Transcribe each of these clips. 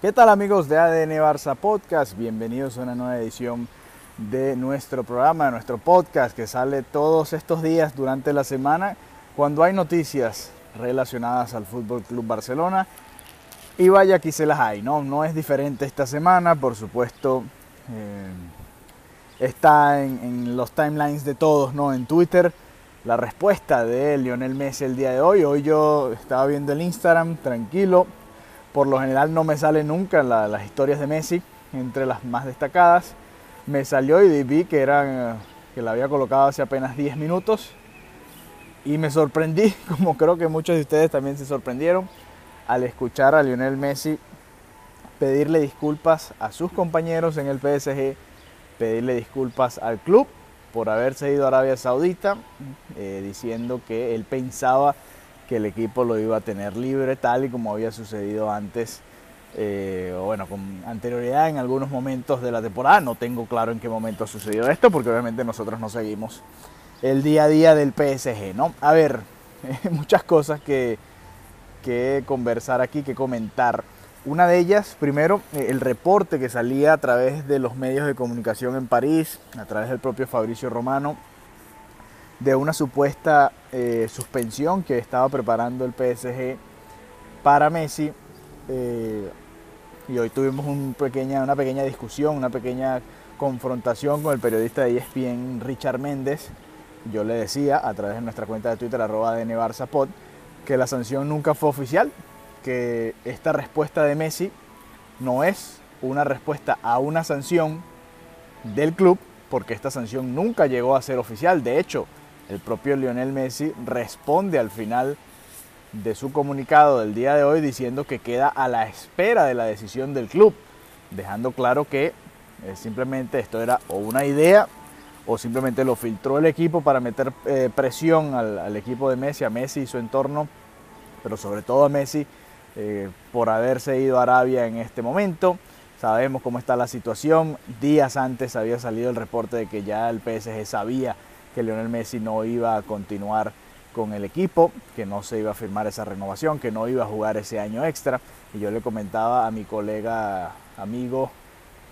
¿Qué tal amigos de ADN Barça Podcast? Bienvenidos a una nueva edición de nuestro programa, de nuestro podcast que sale todos estos días durante la semana cuando hay noticias relacionadas al Fútbol Club Barcelona. Y vaya aquí se las hay, ¿no? No es diferente esta semana, por supuesto. Eh, está en, en, los timelines de todos, ¿no? En Twitter, la respuesta de Lionel Messi el día de hoy. Hoy yo estaba viendo el Instagram tranquilo. Por lo general no me sale nunca la, las historias de Messi entre las más destacadas. Me salió y vi que eran que la había colocado hace apenas 10 minutos y me sorprendí, como creo que muchos de ustedes también se sorprendieron, al escuchar a Lionel Messi pedirle disculpas a sus compañeros en el PSG, pedirle disculpas al club por haberse ido a Arabia Saudita, eh, diciendo que él pensaba que el equipo lo iba a tener libre, tal y como había sucedido antes, eh, bueno, con anterioridad en algunos momentos de la temporada. No tengo claro en qué momento sucedió esto, porque obviamente nosotros no seguimos el día a día del PSG, ¿no? A ver, muchas cosas que, que conversar aquí, que comentar. Una de ellas, primero, el reporte que salía a través de los medios de comunicación en París, a través del propio Fabricio Romano, de una supuesta eh, suspensión que estaba preparando el PSG para Messi. Eh, y hoy tuvimos una pequeña discusión, una pequeña confrontación con el periodista de ESPN Richard Méndez. Yo le decía a través de nuestra cuenta de Twitter, arroba DNBarzapod, que la sanción nunca fue oficial, que esta respuesta de Messi no es una respuesta a una sanción del club, porque esta sanción nunca llegó a ser oficial. De hecho, el propio Lionel Messi responde al final de su comunicado del día de hoy diciendo que queda a la espera de la decisión del club, dejando claro que simplemente esto era o una idea o simplemente lo filtró el equipo para meter eh, presión al, al, equipo de Messi, a Messi y su entorno, pero sobre todo a Messi eh, por haberse ido a Arabia en este momento. Sabemos cómo está la situación. Días antes había salido el reporte de que ya el PSG sabía que Lionel Messi no iba a continuar con el equipo, que no se iba a firmar esa renovación, que no iba a jugar ese año extra. Y yo le comentaba a mi colega, amigo,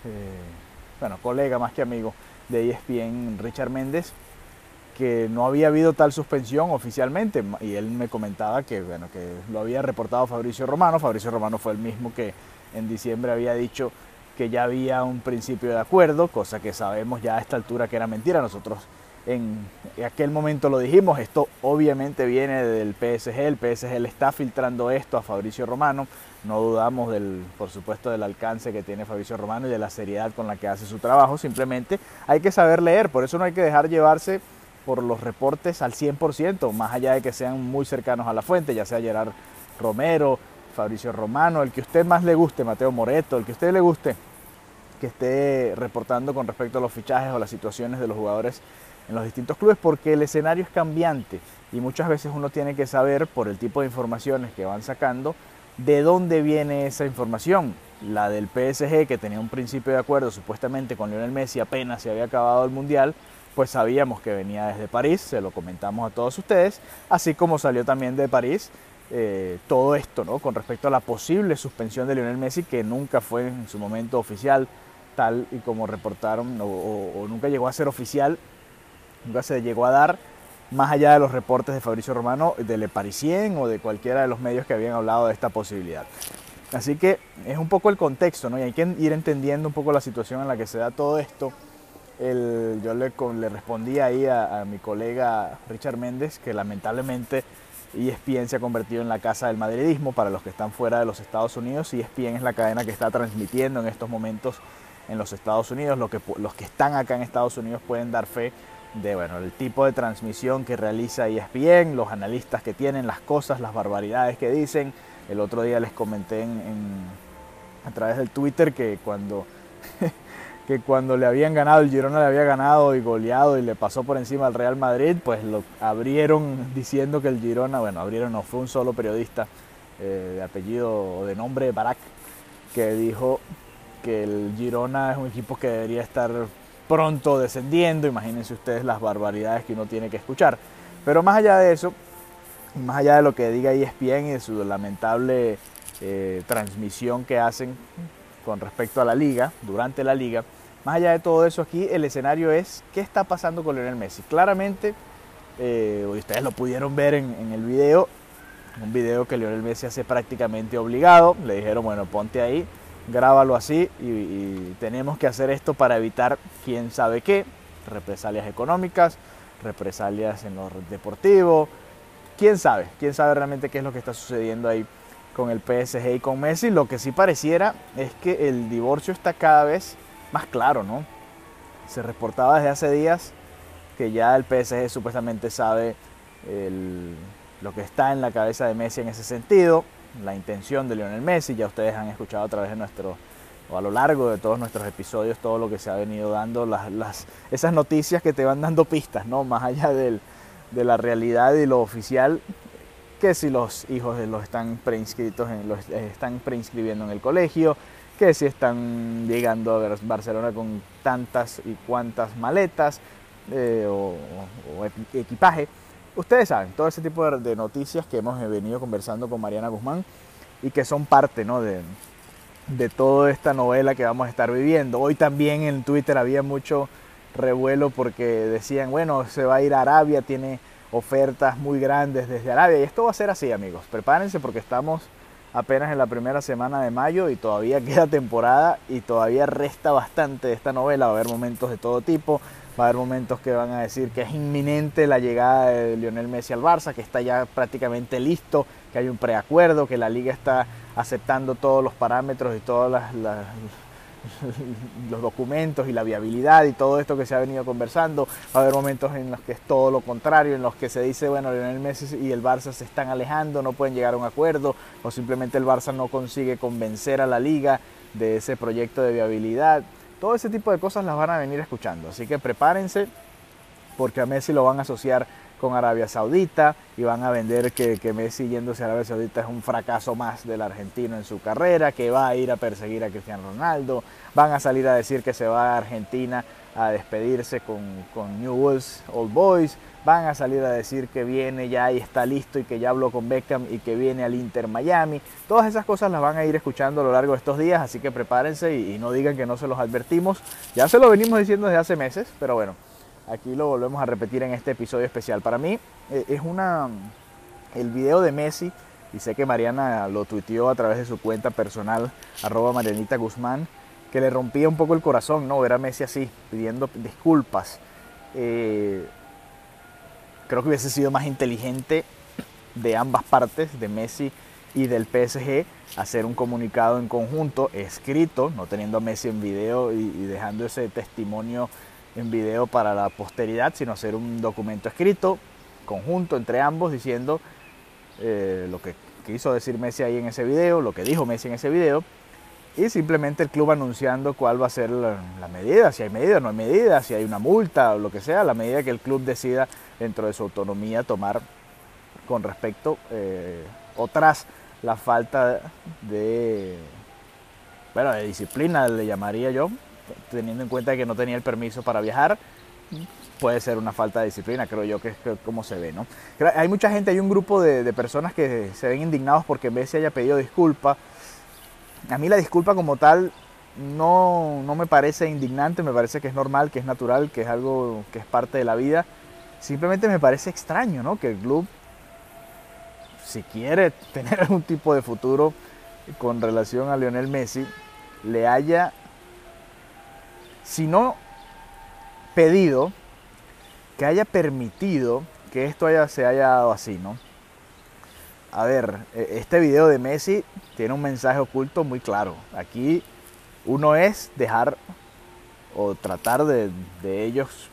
eh, bueno, colega más que amigo de ESPN, Richard Méndez, que no había habido tal suspensión oficialmente. Y él me comentaba que, bueno, que lo había reportado Fabricio Romano. Fabricio Romano fue el mismo que en diciembre había dicho que ya había un principio de acuerdo, cosa que sabemos ya a esta altura que era mentira. Nosotros en aquel momento lo dijimos, esto obviamente viene del PSG, el PSG le está filtrando esto a Fabricio Romano, no dudamos del, por supuesto del alcance que tiene Fabricio Romano y de la seriedad con la que hace su trabajo, simplemente hay que saber leer, por eso no hay que dejar llevarse por los reportes al 100%, más allá de que sean muy cercanos a la fuente, ya sea Gerard Romero, Fabricio Romano, el que usted más le guste, Mateo Moreto, el que usted le guste que esté reportando con respecto a los fichajes o las situaciones de los jugadores en los distintos clubes porque el escenario es cambiante y muchas veces uno tiene que saber por el tipo de informaciones que van sacando de dónde viene esa información. La del PSG que tenía un principio de acuerdo supuestamente con Lionel Messi apenas se había acabado el Mundial, pues sabíamos que venía desde París, se lo comentamos a todos ustedes, así como salió también de París eh, todo esto, ¿no? Con respecto a la posible suspensión de Lionel Messi, que nunca fue en su momento oficial, tal y como reportaron, o, nunca llegó a ser oficial nunca se llegó a dar, más allá de los reportes de Fabricio Romano, de Le Parisien o de cualquiera de los medios que habían hablado de esta posibilidad. Así que es un poco el contexto, ¿no? Y hay que ir entendiendo un poco la situación en la que se da todo esto. El, yo le, le, respondí ahí a, mi colega Richard Méndez que lamentablemente ESPN se ha convertido en la casa del madridismo para los que están fuera de los Estados Unidos. ESPN es la cadena que está transmitiendo en estos momentos en los Estados Unidos. Lo que, los que están acá en Estados Unidos pueden dar fe de bueno, el tipo de transmisión que realiza ESPN, los analistas que tienen, las cosas, las barbaridades que dicen. El otro día les comenté en, a través del Twitter que cuando, que cuando le habían ganado, el Girona le había ganado y goleado y le pasó por encima al Real Madrid, pues lo abrieron diciendo que el Girona, bueno, abrieron, no fue un solo periodista eh, de apellido o de nombre Barak que dijo que el Girona es un equipo que debería estar pronto descendiendo, imagínense ustedes las barbaridades que uno tiene que escuchar. Pero más allá de eso, más allá de lo que diga ESPN y de su lamentable eh, transmisión que hacen con respecto a la liga, durante la liga. Más allá de todo eso aquí, el escenario es qué está pasando con Lionel Messi. Claramente, eh, ustedes lo pudieron ver en, en, el video, un video que Lionel Messi hace prácticamente obligado. Le dijeron, bueno, ponte ahí, grábalo así y, tenemos que hacer esto para evitar quién sabe qué, represalias económicas, represalias en lo deportivo, quién sabe, quién sabe realmente qué es lo que está sucediendo ahí con el PSG y con Messi. Lo que sí pareciera es que el divorcio está cada vez más claro, ¿no? Se reportaba desde hace días que ya el PSG supuestamente sabe lo que está en la cabeza de Messi en ese sentido, la intención de Lionel Messi, ya ustedes han escuchado a través de nuestro, o a lo largo de todos nuestros episodios, todo lo que se ha venido dando, las, las, esas noticias que te van dando pistas, ¿no? Más allá del, de la realidad y lo oficial, que si los hijos los están preinscritos, en, los están preinscribiendo en el colegio, que si están llegando a Barcelona con tantas y cuantas maletas eh, o, o, equipaje. Ustedes saben, todo ese tipo de, noticias que hemos venido conversando con Mariana Guzmán y que son parte ¿no? de, de toda esta novela que vamos a estar viviendo. Hoy también en Twitter había mucho revuelo porque decían, bueno, se va a ir a Arabia, tiene ofertas muy grandes desde Arabia. Y esto va a ser así, amigos. Prepárense porque estamos apenas en la primera semana de mayo y todavía queda temporada y todavía resta bastante de esta novela. Va a haber momentos de todo tipo. Va a haber momentos que van a decir que es inminente la llegada de Lionel Messi al Barça, que está ya prácticamente listo, que hay un preacuerdo, que la liga está aceptando todos los parámetros y todas las, los documentos y la viabilidad y todo esto que se ha venido conversando. Va a haber momentos en los que es todo lo contrario, en los que se dice, bueno, Lionel Messi y el Barça se están alejando, no pueden llegar a un acuerdo, o simplemente el Barça no consigue convencer a la liga de ese proyecto de viabilidad. Todo ese tipo de cosas las van a venir escuchando. Así que prepárense porque a Messi lo van a asociar con Arabia Saudita y van a vender que, que, Messi yéndose a Arabia Saudita es un fracaso más del argentino en su carrera, que va a ir a perseguir a Cristiano Ronaldo, van a salir a decir que se va a Argentina a despedirse con, con New World's Old Boys, van a salir a decir que viene ya y está listo y que ya habló con Beckham y que viene al Inter Miami. Todas esas cosas las van a ir escuchando a lo largo de estos días, así que prepárense y no digan que no se los advertimos. Ya se lo venimos diciendo desde hace meses, pero bueno, Aquí lo volvemos a repetir en este episodio especial. Para mí eh, es una... El video de Messi, y sé que Mariana lo tuiteó a través de su cuenta personal, arroba Marianita Guzmán, que le rompía un poco el corazón, ¿no? Ver a Messi así, pidiendo disculpas. Eh, creo que hubiese sido más inteligente de ambas partes, de Messi y del PSG, hacer un comunicado en conjunto, escrito, no teniendo a Messi en video y, y dejando ese testimonio en video para la posteridad, sino hacer un documento escrito, conjunto entre ambos, diciendo eh, lo que quiso decir Messi ahí en ese video, lo que dijo Messi en ese video, y simplemente el club anunciando cuál va a ser la, la, medida, si hay medida, no hay medida, si hay una multa o lo que sea, la medida que el club decida dentro de su autonomía tomar con respecto eh, o tras la falta de, bueno, de disciplina, le llamaría yo, teniendo en cuenta que no tenía el permiso para viajar, puede ser una falta de disciplina, creo yo que es como se ve, ¿no? Hay mucha gente, hay un grupo de, de, personas que se ven indignados porque Messi haya pedido disculpa. A mí la disculpa como tal no, no me parece indignante, me parece que es normal, que es natural, que es algo que es parte de la vida. Simplemente me parece extraño, ¿no? Que el club, si quiere tener algún tipo de futuro con relación a Lionel Messi, le haya si no pedido, que haya permitido que esto haya, se haya dado así, ¿no? A ver, e, este video de Messi tiene un mensaje oculto muy claro. Aquí uno es dejar o tratar de, de ellos,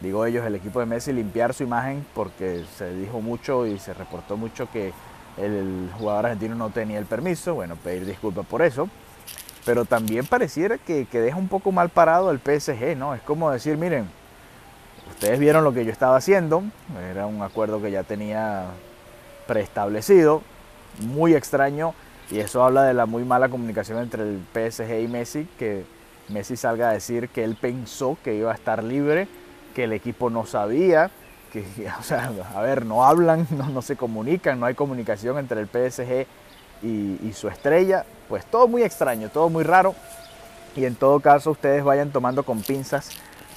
digo ellos, el equipo de Messi, limpiar su imagen porque se dijo mucho y se reportó mucho que el jugador argentino no tenía el permiso. Bueno, pedir disculpas por eso pero también pareciera que, que, deja un poco mal parado el PSG, ¿no? Es como decir, miren, ustedes vieron lo que yo estaba haciendo, era un acuerdo que ya tenía preestablecido, muy extraño, y eso habla de la muy mala comunicación entre el PSG y Messi, que Messi salga a decir que él pensó que iba a estar libre, que el equipo no sabía, que, o sea, a ver, no hablan, no, no se comunican, no hay comunicación entre el PSG y, su estrella, pues todo muy extraño, todo muy raro. Y en todo caso ustedes vayan tomando con pinzas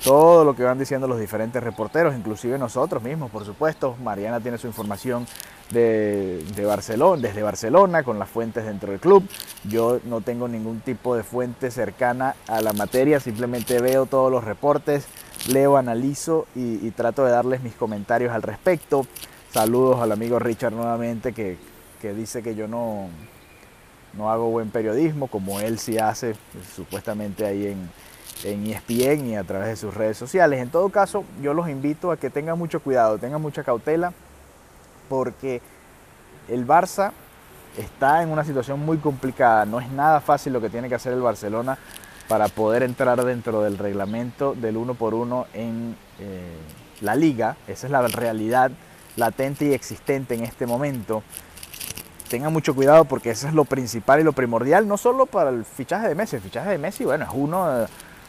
todo lo que van diciendo los diferentes reporteros, inclusive nosotros mismos, por supuesto. Mariana tiene su información de, Barcelona, desde Barcelona, con las fuentes dentro del club. Yo no tengo ningún tipo de fuente cercana a la materia, simplemente veo todos los reportes, leo, analizo y, trato de darles mis comentarios al respecto. Saludos al amigo Richard nuevamente que, dice que yo no, no hago buen periodismo, como él sí hace, supuestamente ahí en, en ESPN y a través de sus redes sociales. En todo caso, yo los invito a que tengan mucho cuidado, tengan mucha cautela, porque el Barça está en una situación muy complicada. No es nada fácil lo que tiene que hacer el Barcelona para poder entrar dentro del reglamento del uno por uno en eh, la liga. Esa es la realidad latente y existente en este momento. Tengan mucho cuidado porque eso es lo principal y lo primordial, no solo para el fichaje de Messi. El fichaje de Messi, bueno, es uno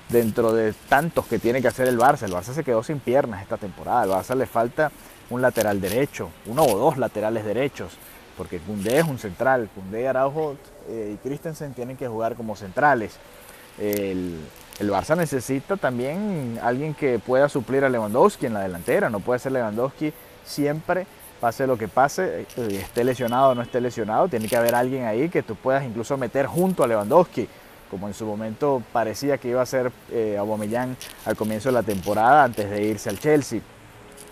dentro de tantos que tiene que hacer el Barça. El Barça se quedó sin piernas esta temporada. Al Barça le falta un lateral derecho, uno o dos laterales derechos, porque Cundé es un central, Cundé, Araujo eh, y Christensen tienen que jugar como centrales. El, el, Barça necesita también alguien que pueda suplir a Lewandowski en la delantera, no puede ser Lewandowski siempre, pase lo que pase, esté lesionado o no esté lesionado, tiene que haber alguien ahí que tú puedas incluso meter junto a Lewandowski como en su momento parecía que iba a ser eh, Aubameyang al comienzo de la temporada antes de irse al Chelsea.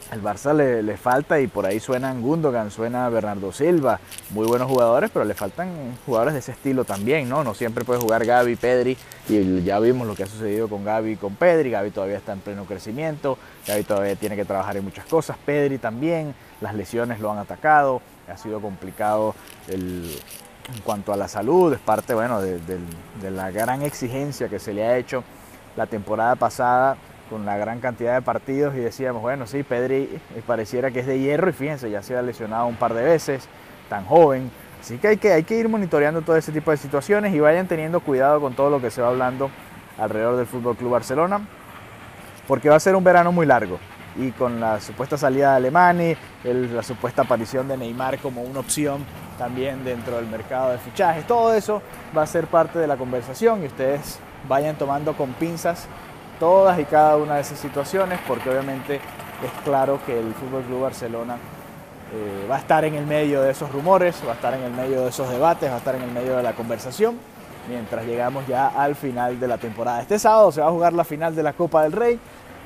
Al Barça le, falta y por ahí suenan Gundogan, suena Bernardo Silva, muy buenos jugadores, pero le faltan jugadores de ese estilo también, ¿no? No siempre puede jugar Gaby, Pedri, y ya vimos lo que ha sucedido con Gaby y con Pedri, Gaby todavía está en pleno crecimiento, Gaby todavía tiene que trabajar en muchas cosas, Pedri también, las lesiones lo han atacado, ha sido complicado en cuanto a la salud, es parte, bueno, de la gran exigencia que se le ha hecho la temporada pasada con la gran cantidad de partidos y decíamos, bueno, sí, Pedri eh, pareciera que es de hierro y fíjense, ya se ha lesionado un par de veces, tan joven. Así que hay que, hay que ir monitoreando todo ese tipo de situaciones y vayan teniendo cuidado con todo lo que se va hablando alrededor del Fútbol Club Barcelona, porque va a ser un verano muy largo y con la supuesta salida de Alemania, la supuesta aparición de Neymar como una opción también dentro del mercado de fichajes, todo eso va a ser parte de la conversación y ustedes vayan tomando con pinzas todas y cada una de esas situaciones, porque obviamente es claro que el Fútbol Club Barcelona eh, va a estar en el medio de esos rumores, va a estar en el medio de esos debates, va a estar en el medio de la conversación, mientras llegamos ya al final de la temporada. Este sábado se va a jugar la final de la Copa del Rey.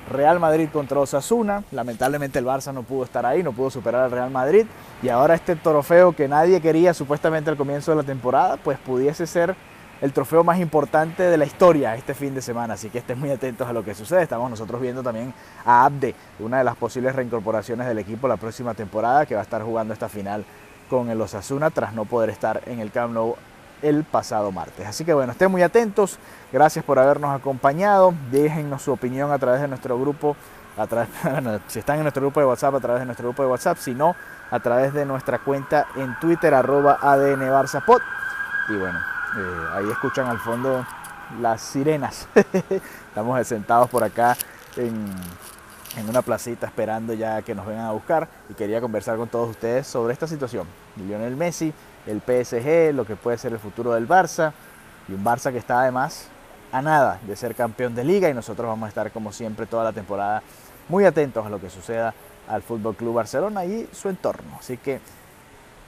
Real Madrid contra Osasuna. Lamentablemente el Barça no pudo estar ahí, no pudo superar al Real Madrid. Y ahora este trofeo que nadie quería supuestamente al comienzo de la temporada, pues pudiese ser el trofeo más importante de la historia este fin de semana, así que estén muy atentos a lo que sucede. Estamos nosotros viendo también a Abde, una de las posibles reincorporaciones del equipo la próxima temporada, que va a estar jugando esta final con el Osasuna tras no poder estar en el Camp Nou el pasado martes. Así que bueno, estén muy atentos, gracias por habernos acompañado, déjennos su opinión a través de nuestro grupo, a través, si están en nuestro grupo de WhatsApp, a través de nuestro grupo de WhatsApp, si no, a través de nuestra cuenta en Twitter, arroba ADN Y bueno, eh, ahí escuchan al fondo las sirenas. Estamos sentados por acá en, una placita esperando ya que nos vengan a buscar y quería conversar con todos ustedes sobre esta situación. Lionel Messi, el PSG, lo que puede ser el futuro del Barça y un Barça que está además a nada de ser campeón de liga y nosotros vamos a estar como siempre toda la temporada muy atentos a lo que suceda al Fútbol Club Barcelona y su entorno. Así que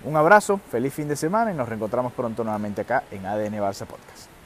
un abrazo, feliz fin de semana y nos reencontramos pronto nuevamente acá en ADN Barça Podcast.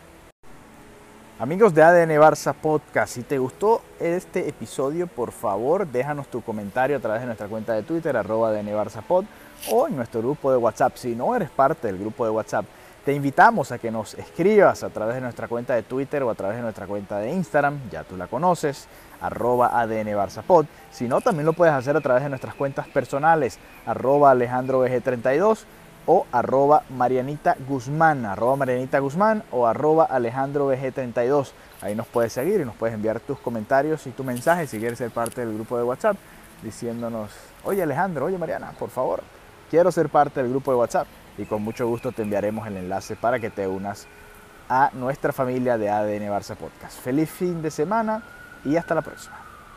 Amigos de ADN Barça Podcast, si te gustó este episodio, por favor déjanos tu comentario a través de nuestra cuenta de Twitter, arroba ADN Barça Pod, o en nuestro grupo de WhatsApp. Si no eres parte del grupo de WhatsApp, te invitamos a que nos escribas a través de nuestra cuenta de Twitter o a través de nuestra cuenta de Instagram, ya tú la conoces, arroba ADN Barzapod. Si no, también lo puedes hacer a través de nuestras cuentas personales, arroba Alejandro 32 o arroba Marianita Guzmán, arroba Marianita Guzmán o arroba Alejandro 32. Ahí nos puedes seguir y nos puedes enviar tus comentarios y tu mensaje si quieres ser parte del grupo de WhatsApp diciéndonos, oye Alejandro, oye Mariana, por favor, quiero ser parte del grupo de WhatsApp y con mucho gusto te enviaremos el enlace para que te unas a nuestra familia de ADN Barça Podcast. Feliz fin de semana y hasta la próxima.